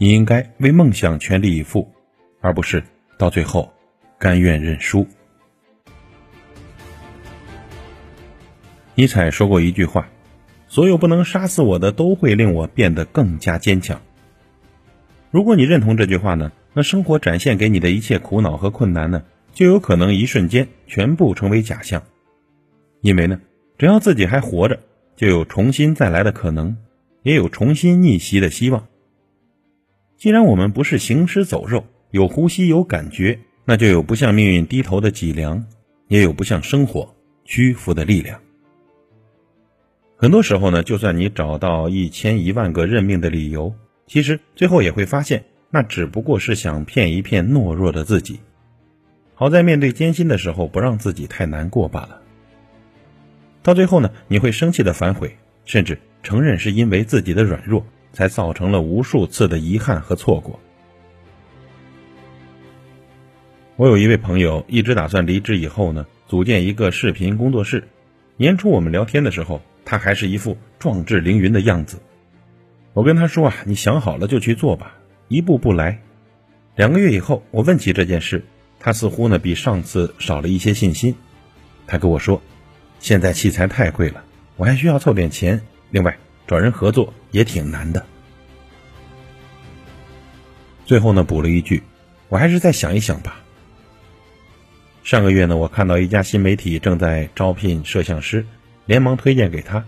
你应该为梦想全力以赴，而不是到最后甘愿认输。尼采说过一句话：“所有不能杀死我的，都会令我变得更加坚强。”如果你认同这句话呢，那生活展现给你的一切苦恼和困难呢，就有可能一瞬间全部成为假象。因为呢，只要自己还活着，就有重新再来的可能，也有重新逆袭的希望。既然我们不是行尸走肉，有呼吸有感觉，那就有不向命运低头的脊梁，也有不向生活屈服的力量。很多时候呢，就算你找到一千一万个认命的理由，其实最后也会发现，那只不过是想骗一骗懦弱的自己。好在面对艰辛的时候，不让自己太难过罢了。到最后呢，你会生气的反悔，甚至承认是因为自己的软弱，才造成了无数次的遗憾和错过。我有一位朋友，一直打算离职以后呢，组建一个视频工作室。年初我们聊天的时候，他还是一副壮志凌云的样子。我跟他说啊，你想好了就去做吧，一步步来。两个月以后，我问起这件事，他似乎呢比上次少了一些信心。他跟我说。现在器材太贵了，我还需要凑点钱。另外，找人合作也挺难的。最后呢，补了一句：“我还是再想一想吧。”上个月呢，我看到一家新媒体正在招聘摄像师，连忙推荐给他。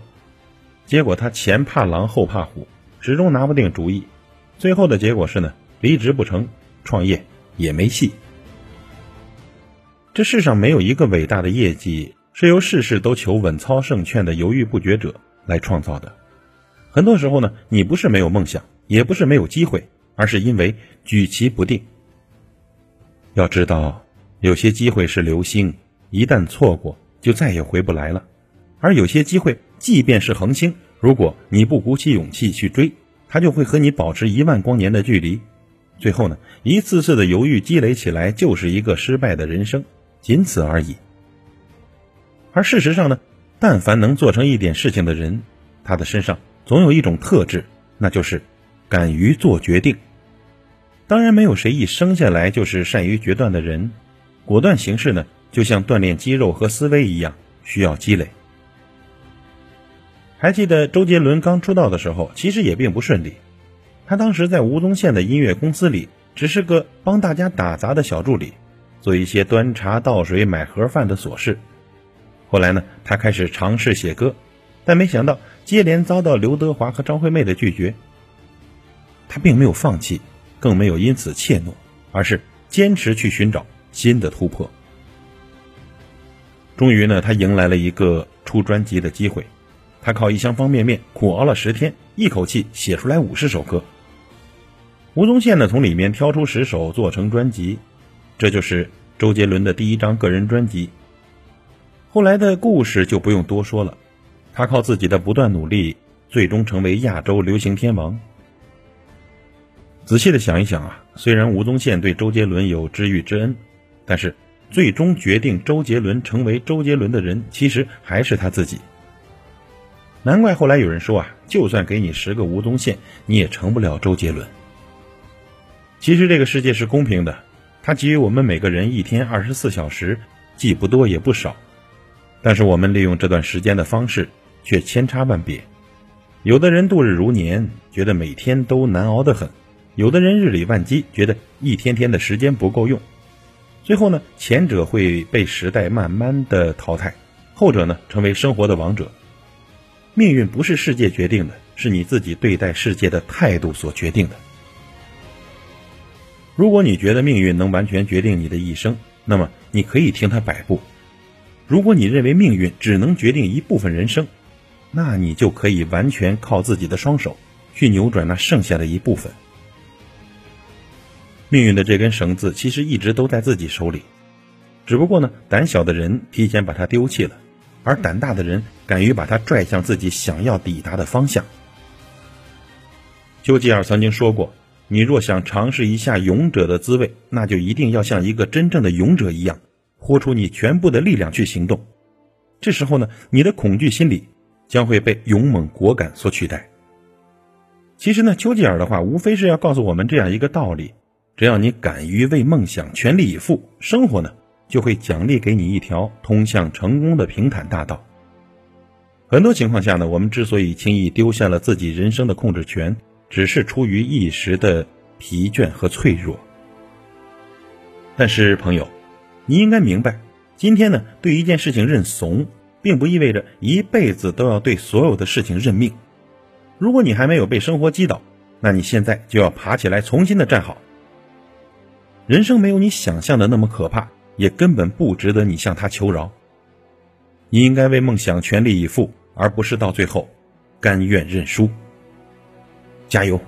结果他前怕狼后怕虎，始终拿不定主意。最后的结果是呢，离职不成，创业也没戏。这世上没有一个伟大的业绩。是由事事都求稳操胜券的犹豫不决者来创造的。很多时候呢，你不是没有梦想，也不是没有机会，而是因为举棋不定。要知道，有些机会是流星，一旦错过，就再也回不来了；而有些机会，即便是恒星，如果你不鼓起勇气去追，它就会和你保持一万光年的距离。最后呢，一次次的犹豫积累起来，就是一个失败的人生，仅此而已。而事实上呢，但凡能做成一点事情的人，他的身上总有一种特质，那就是敢于做决定。当然，没有谁一生下来就是善于决断的人，果断行事呢，就像锻炼肌肉和思维一样，需要积累。还记得周杰伦刚出道的时候，其实也并不顺利。他当时在吴宗宪的音乐公司里，只是个帮大家打杂的小助理，做一些端茶倒水、买盒饭的琐事。后来呢，他开始尝试写歌，但没想到接连遭到刘德华和张惠妹的拒绝。他并没有放弃，更没有因此怯懦，而是坚持去寻找新的突破。终于呢，他迎来了一个出专辑的机会。他靠一箱方便面苦熬了十天，一口气写出来五十首歌。吴宗宪呢，从里面挑出十首做成专辑，这就是周杰伦的第一张个人专辑。后来的故事就不用多说了，他靠自己的不断努力，最终成为亚洲流行天王。仔细的想一想啊，虽然吴宗宪对周杰伦有知遇之恩，但是最终决定周杰伦成为周杰伦的人，其实还是他自己。难怪后来有人说啊，就算给你十个吴宗宪，你也成不了周杰伦。其实这个世界是公平的，它给予我们每个人一天二十四小时，既不多也不少。但是我们利用这段时间的方式却千差万别，有的人度日如年，觉得每天都难熬得很；有的人日理万机，觉得一天天的时间不够用。最后呢，前者会被时代慢慢的淘汰，后者呢成为生活的王者。命运不是世界决定的，是你自己对待世界的态度所决定的。如果你觉得命运能完全决定你的一生，那么你可以听他摆布。如果你认为命运只能决定一部分人生，那你就可以完全靠自己的双手去扭转那剩下的一部分。命运的这根绳子其实一直都在自己手里，只不过呢，胆小的人提前把它丢弃了，而胆大的人敢于把它拽向自己想要抵达的方向。丘吉尔曾经说过：“你若想尝试一下勇者的滋味，那就一定要像一个真正的勇者一样。”豁出你全部的力量去行动，这时候呢，你的恐惧心理将会被勇猛果敢所取代。其实呢，丘吉尔的话无非是要告诉我们这样一个道理：只要你敢于为梦想全力以赴，生活呢就会奖励给你一条通向成功的平坦大道。很多情况下呢，我们之所以轻易丢下了自己人生的控制权，只是出于一时的疲倦和脆弱。但是，朋友，你应该明白，今天呢，对一件事情认怂，并不意味着一辈子都要对所有的事情认命。如果你还没有被生活击倒，那你现在就要爬起来，重新的站好。人生没有你想象的那么可怕，也根本不值得你向他求饶。你应该为梦想全力以赴，而不是到最后甘愿认输。加油！